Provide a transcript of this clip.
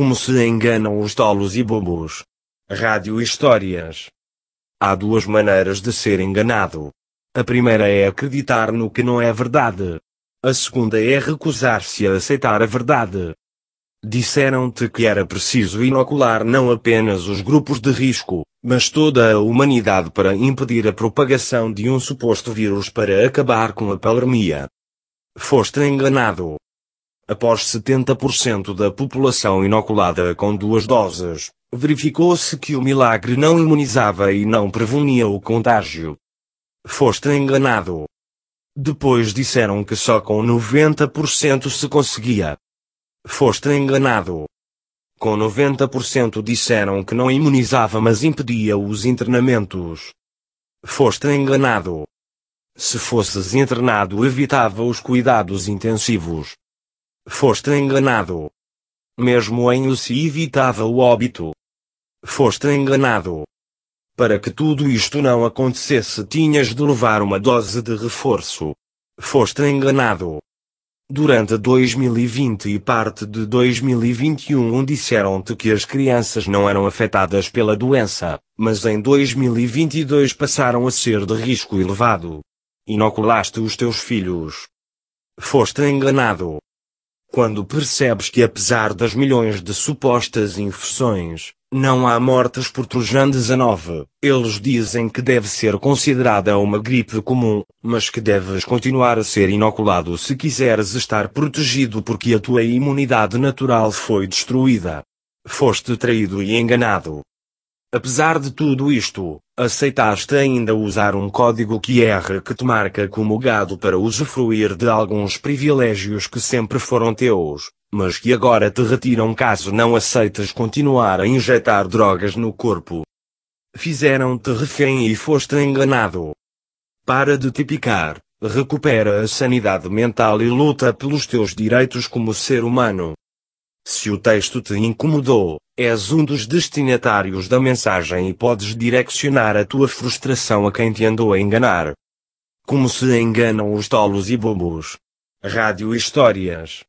Como se enganam os tolos e bobos. Rádio Histórias. Há duas maneiras de ser enganado. A primeira é acreditar no que não é verdade. A segunda é recusar-se a aceitar a verdade. Disseram-te que era preciso inocular não apenas os grupos de risco, mas toda a humanidade para impedir a propagação de um suposto vírus para acabar com a pandemia. Foste enganado. Após 70% da população inoculada com duas doses, verificou-se que o milagre não imunizava e não prevenia o contágio. Foste enganado. Depois disseram que só com 90% se conseguia. Foste enganado. Com 90% disseram que não imunizava mas impedia os internamentos. Foste enganado. Se fosses internado evitava os cuidados intensivos. Foste enganado. Mesmo em o se evitava o óbito. Foste enganado. Para que tudo isto não acontecesse tinhas de levar uma dose de reforço. Foste enganado. Durante 2020 e parte de 2021 disseram-te que as crianças não eram afetadas pela doença, mas em 2022 passaram a ser de risco elevado. Inoculaste os teus filhos. Foste enganado. Quando percebes que apesar das milhões de supostas infecções, não há mortes por Trojan 19. Eles dizem que deve ser considerada uma gripe comum, mas que deves continuar a ser inoculado se quiseres estar protegido porque a tua imunidade natural foi destruída. Foste traído e enganado. Apesar de tudo isto, aceitaste ainda usar um código QR que te marca como gado para usufruir de alguns privilégios que sempre foram teus, mas que agora te retiram caso não aceites continuar a injetar drogas no corpo. Fizeram-te refém e foste enganado. Para de te picar, recupera a sanidade mental e luta pelos teus direitos como ser humano. Se o texto te incomodou, és um dos destinatários da mensagem e podes direcionar a tua frustração a quem te andou a enganar. Como se enganam os tolos e bobos. Rádio Histórias